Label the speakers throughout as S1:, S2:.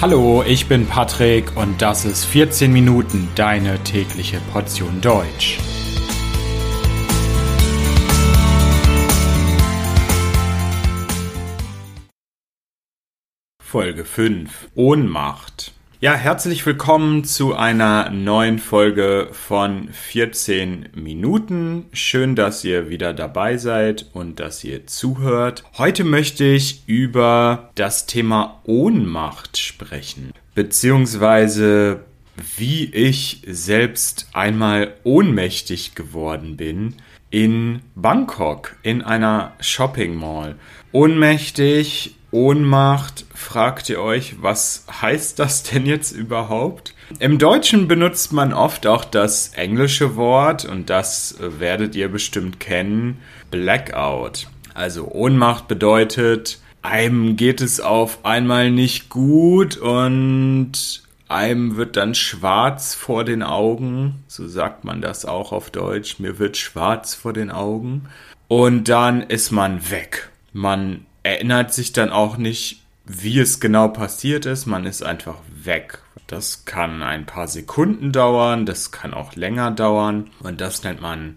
S1: Hallo, ich bin Patrick und das ist 14 Minuten deine tägliche Portion Deutsch. Folge 5 Ohnmacht ja, herzlich willkommen zu einer neuen Folge von 14 Minuten. Schön, dass ihr wieder dabei seid und dass ihr zuhört. Heute möchte ich über das Thema Ohnmacht sprechen, beziehungsweise wie ich selbst einmal ohnmächtig geworden bin in Bangkok in einer Shopping Mall. Ohnmächtig Ohnmacht fragt ihr euch, was heißt das denn jetzt überhaupt? Im Deutschen benutzt man oft auch das englische Wort und das werdet ihr bestimmt kennen, Blackout. Also Ohnmacht bedeutet, einem geht es auf einmal nicht gut und einem wird dann schwarz vor den Augen, so sagt man das auch auf Deutsch, mir wird schwarz vor den Augen und dann ist man weg. Man erinnert sich dann auch nicht, wie es genau passiert ist. Man ist einfach weg. Das kann ein paar Sekunden dauern, das kann auch länger dauern und das nennt man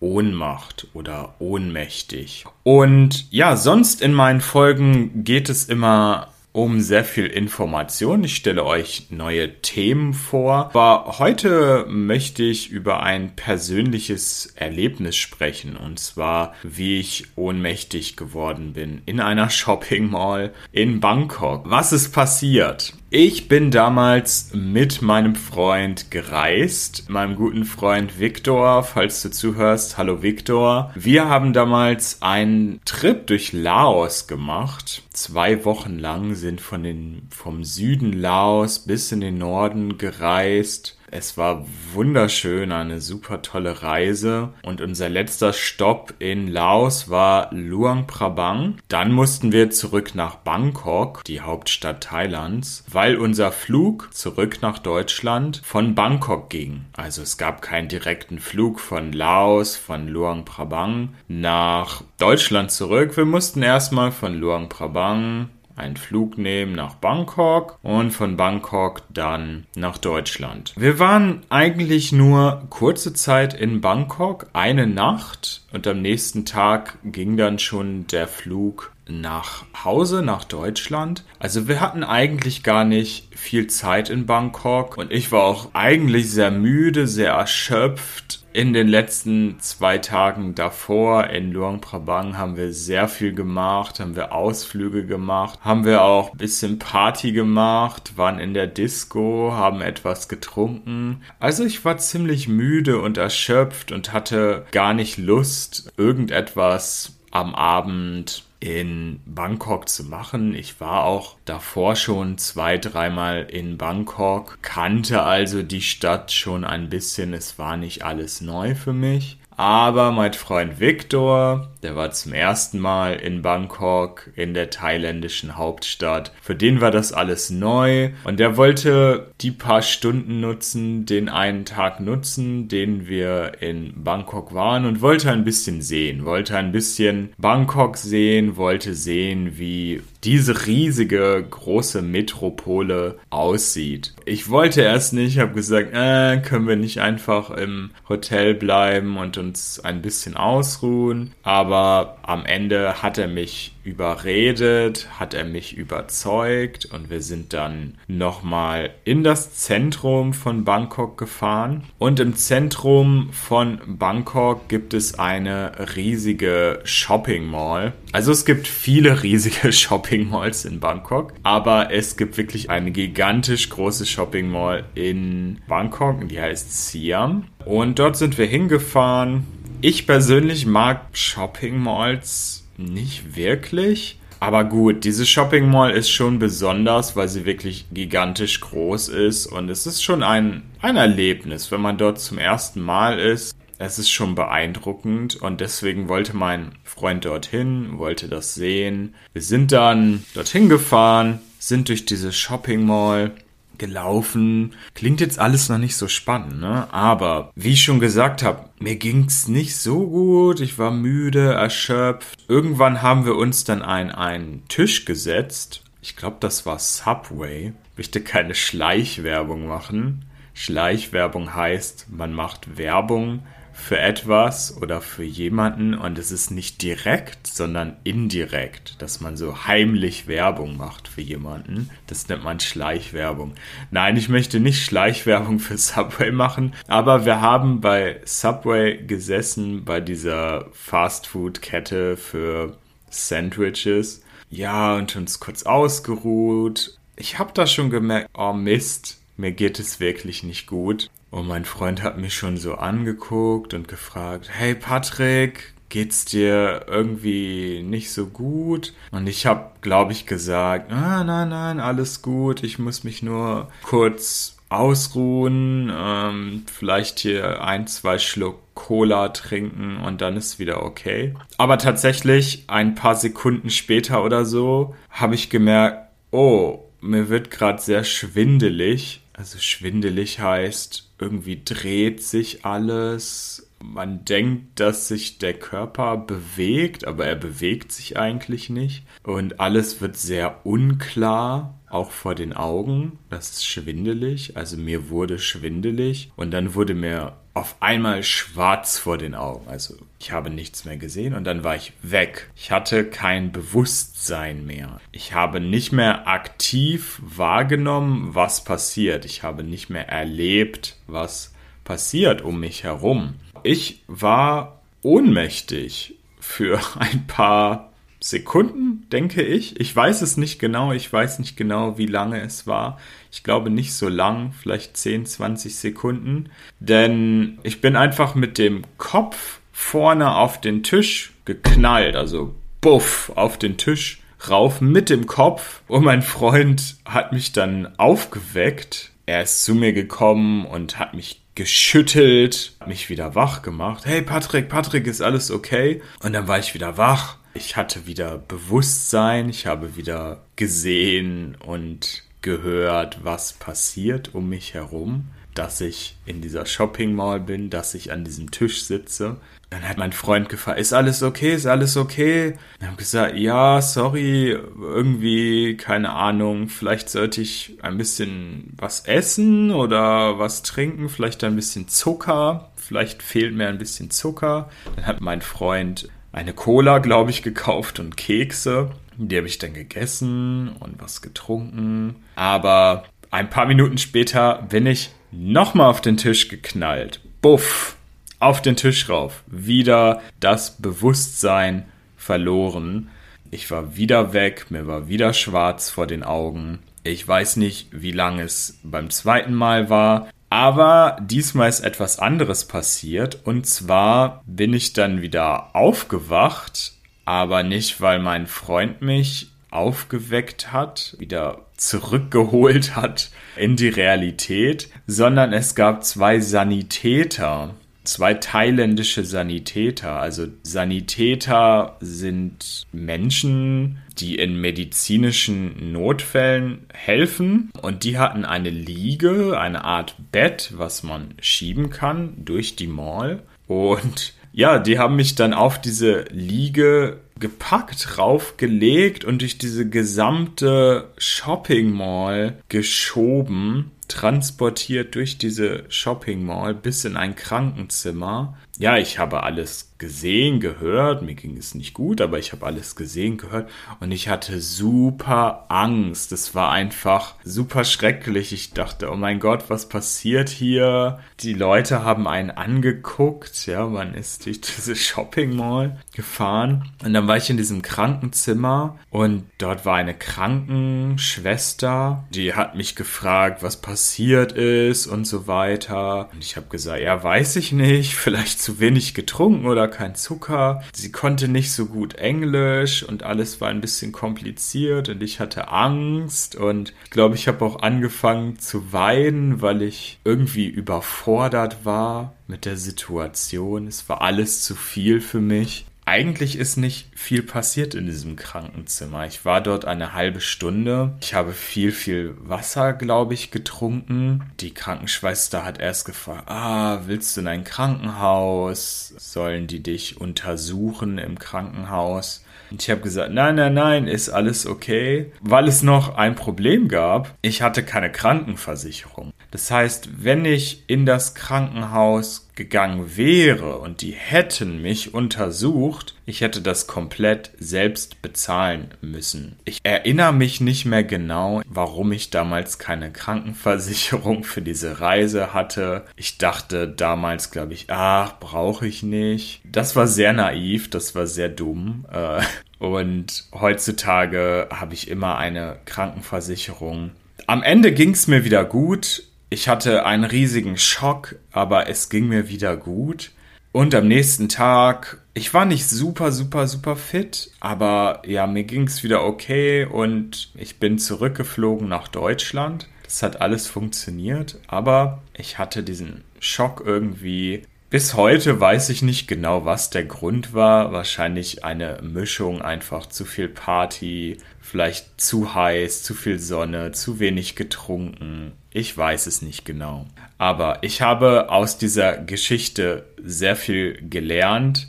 S1: Ohnmacht oder ohnmächtig. Und ja, sonst in meinen Folgen geht es immer um sehr viel Information. Ich stelle euch neue Themen vor. Aber heute möchte ich über ein persönliches Erlebnis sprechen. Und zwar, wie ich ohnmächtig geworden bin in einer Shopping Mall in Bangkok. Was ist passiert? Ich bin damals mit meinem Freund gereist, meinem guten Freund Viktor, falls du zuhörst. Hallo Viktor. Wir haben damals einen Trip durch Laos gemacht. Zwei Wochen lang sind von den, vom Süden Laos bis in den Norden gereist es war wunderschön, eine super tolle Reise. Und unser letzter Stopp in Laos war Luang Prabang. Dann mussten wir zurück nach Bangkok, die Hauptstadt Thailands, weil unser Flug zurück nach Deutschland von Bangkok ging. Also es gab keinen direkten Flug von Laos, von Luang Prabang nach Deutschland zurück. Wir mussten erstmal von Luang Prabang einen Flug nehmen nach Bangkok und von Bangkok dann nach Deutschland. Wir waren eigentlich nur kurze Zeit in Bangkok, eine Nacht und am nächsten Tag ging dann schon der Flug nach Hause, nach Deutschland. Also wir hatten eigentlich gar nicht viel Zeit in Bangkok und ich war auch eigentlich sehr müde, sehr erschöpft in den letzten zwei Tagen davor in Luang Prabang haben wir sehr viel gemacht, haben wir Ausflüge gemacht, haben wir auch ein bisschen Party gemacht, waren in der Disco, haben etwas getrunken. Also ich war ziemlich müde und erschöpft und hatte gar nicht Lust, irgendetwas am Abend in Bangkok zu machen. Ich war auch davor schon zwei, dreimal in Bangkok, kannte also die Stadt schon ein bisschen. Es war nicht alles neu für mich. Aber mein Freund Victor, der war zum ersten Mal in Bangkok, in der thailändischen Hauptstadt. Für den war das alles neu und der wollte die paar Stunden nutzen, den einen Tag nutzen, den wir in Bangkok waren und wollte ein bisschen sehen, wollte ein bisschen Bangkok sehen, wollte sehen, wie diese riesige große Metropole aussieht. Ich wollte erst nicht, habe gesagt, äh, können wir nicht einfach im Hotel bleiben und uns ein bisschen ausruhen. Aber am Ende hat er mich überredet, hat er mich überzeugt und wir sind dann nochmal in das Zentrum von Bangkok gefahren. Und im Zentrum von Bangkok gibt es eine riesige Shopping Mall. Also es gibt viele riesige Shopping Malls in Bangkok, aber es gibt wirklich eine gigantisch große Shopping Mall in Bangkok, die heißt Siam. Und dort sind wir hingefahren. Ich persönlich mag Shopping Malls nicht wirklich. Aber gut, diese Shopping Mall ist schon besonders, weil sie wirklich gigantisch groß ist und es ist schon ein, ein Erlebnis, wenn man dort zum ersten Mal ist. Es ist schon beeindruckend und deswegen wollte mein Freund dorthin, wollte das sehen. Wir sind dann dorthin gefahren, sind durch diese Shopping Mall gelaufen. Klingt jetzt alles noch nicht so spannend, ne? Aber wie ich schon gesagt habe, mir ging's nicht so gut. Ich war müde, erschöpft. Irgendwann haben wir uns dann an einen Tisch gesetzt. Ich glaube, das war Subway. möchte keine Schleichwerbung machen. Schleichwerbung heißt, man macht Werbung für etwas oder für jemanden und es ist nicht direkt, sondern indirekt, dass man so heimlich Werbung macht für jemanden. Das nennt man Schleichwerbung. Nein, ich möchte nicht Schleichwerbung für Subway machen, aber wir haben bei Subway gesessen, bei dieser Fastfood-Kette für Sandwiches. Ja, und uns kurz ausgeruht. Ich habe da schon gemerkt, oh Mist, mir geht es wirklich nicht gut. Und mein Freund hat mich schon so angeguckt und gefragt, hey Patrick, geht's dir irgendwie nicht so gut? Und ich habe, glaube ich, gesagt, ah, nein, nein, alles gut, ich muss mich nur kurz ausruhen, ähm, vielleicht hier ein, zwei Schluck Cola trinken und dann ist wieder okay. Aber tatsächlich, ein paar Sekunden später oder so, habe ich gemerkt, oh, mir wird gerade sehr schwindelig. Also schwindelig heißt, irgendwie dreht sich alles. Man denkt, dass sich der Körper bewegt, aber er bewegt sich eigentlich nicht. Und alles wird sehr unklar, auch vor den Augen. Das ist schwindelig. Also mir wurde schwindelig. Und dann wurde mir auf einmal schwarz vor den Augen. Also ich habe nichts mehr gesehen und dann war ich weg. Ich hatte kein Bewusstsein mehr. Ich habe nicht mehr aktiv wahrgenommen, was passiert. Ich habe nicht mehr erlebt, was passiert um mich herum. Ich war ohnmächtig für ein paar Sekunden, denke ich. Ich weiß es nicht genau. Ich weiß nicht genau, wie lange es war. Ich glaube nicht so lang, vielleicht 10, 20 Sekunden. Denn ich bin einfach mit dem Kopf vorne auf den Tisch geknallt. Also buff auf den Tisch rauf mit dem Kopf. Und mein Freund hat mich dann aufgeweckt. Er ist zu mir gekommen und hat mich geschüttelt, mich wieder wach gemacht. Hey Patrick, Patrick, ist alles okay? Und dann war ich wieder wach ich hatte wieder Bewusstsein, ich habe wieder gesehen und gehört, was passiert um mich herum, dass ich in dieser Shopping Mall bin, dass ich an diesem Tisch sitze. Dann hat mein Freund gefragt, ist alles okay, ist alles okay? Ich habe gesagt, ja, sorry, irgendwie, keine Ahnung, vielleicht sollte ich ein bisschen was essen oder was trinken, vielleicht ein bisschen Zucker, vielleicht fehlt mir ein bisschen Zucker. Dann hat mein Freund eine Cola, glaube ich, gekauft und Kekse. Die habe ich dann gegessen und was getrunken. Aber ein paar Minuten später bin ich nochmal auf den Tisch geknallt. Buff! Auf den Tisch rauf. Wieder das Bewusstsein verloren. Ich war wieder weg, mir war wieder schwarz vor den Augen. Ich weiß nicht, wie lange es beim zweiten Mal war, aber diesmal ist etwas anderes passiert. Und zwar bin ich dann wieder aufgewacht, aber nicht, weil mein Freund mich aufgeweckt hat, wieder zurückgeholt hat in die Realität, sondern es gab zwei Sanitäter, zwei thailändische Sanitäter. Also Sanitäter sind Menschen, die in medizinischen Notfällen helfen. Und die hatten eine Liege, eine Art Bett, was man schieben kann durch die Mall. Und ja, die haben mich dann auf diese Liege gepackt, raufgelegt und durch diese gesamte Shopping Mall geschoben transportiert durch diese Shopping Mall bis in ein Krankenzimmer. Ja, ich habe alles gesehen, gehört. Mir ging es nicht gut, aber ich habe alles gesehen, gehört. Und ich hatte super Angst. Es war einfach super schrecklich. Ich dachte, oh mein Gott, was passiert hier? Die Leute haben einen angeguckt. Ja, man ist durch diese Shopping Mall gefahren. Und dann war ich in diesem Krankenzimmer und dort war eine Krankenschwester. Die hat mich gefragt, was passiert ist und so weiter. Und ich habe gesagt, ja, weiß ich nicht. Vielleicht zu wenig getrunken oder kein Zucker. Sie konnte nicht so gut Englisch und alles war ein bisschen kompliziert und ich hatte Angst und ich glaube, ich habe auch angefangen zu weinen, weil ich irgendwie überfordert war mit der Situation. Es war alles zu viel für mich eigentlich ist nicht viel passiert in diesem Krankenzimmer. Ich war dort eine halbe Stunde. Ich habe viel, viel Wasser, glaube ich, getrunken. Die Krankenschwester hat erst gefragt, ah, willst du in ein Krankenhaus? Sollen die dich untersuchen im Krankenhaus? Ich habe gesagt, nein, nein, nein, ist alles okay, weil es noch ein Problem gab. Ich hatte keine Krankenversicherung. Das heißt, wenn ich in das Krankenhaus gegangen wäre und die hätten mich untersucht, ich hätte das komplett selbst bezahlen müssen. Ich erinnere mich nicht mehr genau, warum ich damals keine Krankenversicherung für diese Reise hatte. Ich dachte damals, glaube ich, ach, brauche ich nicht. Das war sehr naiv, das war sehr dumm. Äh, und heutzutage habe ich immer eine Krankenversicherung. Am Ende ging es mir wieder gut. Ich hatte einen riesigen Schock, aber es ging mir wieder gut. Und am nächsten Tag, ich war nicht super, super, super fit, aber ja, mir ging es wieder okay und ich bin zurückgeflogen nach Deutschland. Das hat alles funktioniert, aber ich hatte diesen Schock irgendwie bis heute weiß ich nicht genau, was der Grund war. Wahrscheinlich eine Mischung, einfach zu viel Party, vielleicht zu heiß, zu viel Sonne, zu wenig getrunken. Ich weiß es nicht genau. Aber ich habe aus dieser Geschichte sehr viel gelernt.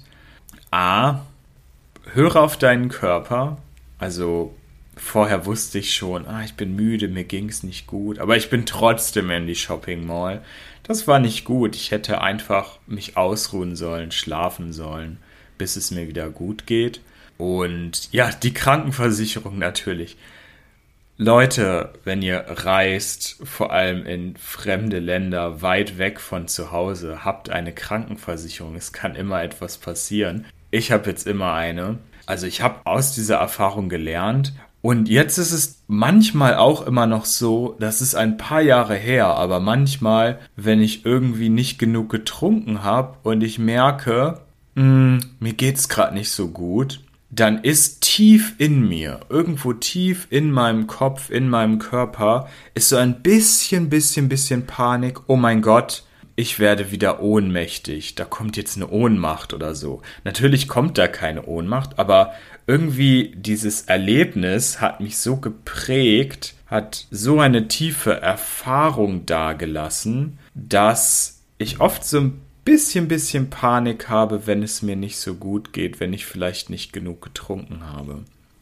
S1: A, höre auf deinen Körper. Also vorher wusste ich schon, ah, ich bin müde, mir ging es nicht gut, aber ich bin trotzdem in die Shopping Mall. Das war nicht gut. Ich hätte einfach mich ausruhen sollen, schlafen sollen, bis es mir wieder gut geht. Und ja, die Krankenversicherung natürlich. Leute, wenn ihr reist, vor allem in fremde Länder, weit weg von zu Hause, habt eine Krankenversicherung. Es kann immer etwas passieren. Ich habe jetzt immer eine. Also ich habe aus dieser Erfahrung gelernt und jetzt ist es manchmal auch immer noch so, das ist ein paar Jahre her, aber manchmal, wenn ich irgendwie nicht genug getrunken habe und ich merke, mh, hm, mir geht's gerade nicht so gut, dann ist tief in mir, irgendwo tief in meinem Kopf, in meinem Körper, ist so ein bisschen, bisschen, bisschen Panik. Oh mein Gott, ich werde wieder ohnmächtig, da kommt jetzt eine Ohnmacht oder so. Natürlich kommt da keine Ohnmacht, aber irgendwie dieses Erlebnis hat mich so geprägt, hat so eine tiefe Erfahrung dargelassen, dass ich oft so ein bisschen, bisschen Panik habe, wenn es mir nicht so gut geht, wenn ich vielleicht nicht genug getrunken habe.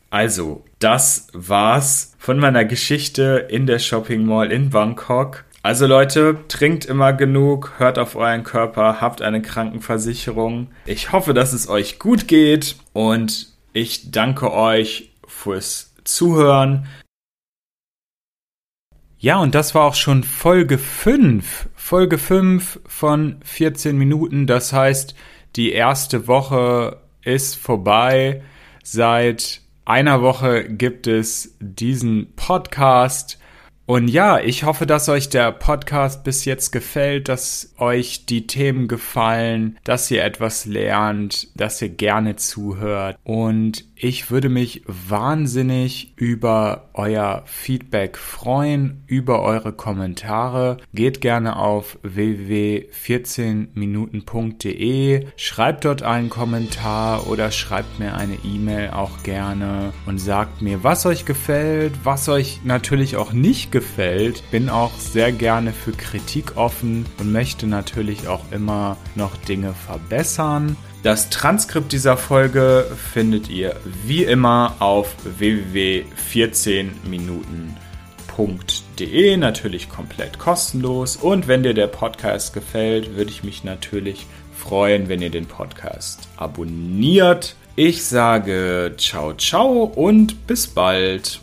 S1: Also, das war's von meiner Geschichte in der Shopping Mall in Bangkok. Also Leute, trinkt immer genug, hört auf euren Körper, habt eine Krankenversicherung. Ich hoffe, dass es euch gut geht und ich danke euch fürs Zuhören. Ja, und das war auch schon Folge 5. Folge 5 von 14 Minuten. Das heißt, die erste Woche ist vorbei. Seit einer Woche gibt es diesen Podcast. Und ja, ich hoffe, dass euch der Podcast bis jetzt gefällt, dass euch die Themen gefallen, dass ihr etwas lernt, dass ihr gerne zuhört. Und ich würde mich wahnsinnig über euer Feedback freuen, über eure Kommentare. Geht gerne auf www.14minuten.de, schreibt dort einen Kommentar oder schreibt mir eine E-Mail auch gerne und sagt mir, was euch gefällt, was euch natürlich auch nicht gefällt. Bin auch sehr gerne für Kritik offen und möchte natürlich auch immer noch Dinge verbessern. Das Transkript dieser Folge findet ihr wie immer auf www.14minuten.de, natürlich komplett kostenlos. Und wenn dir der Podcast gefällt, würde ich mich natürlich freuen, wenn ihr den Podcast abonniert. Ich sage ciao, ciao und bis bald.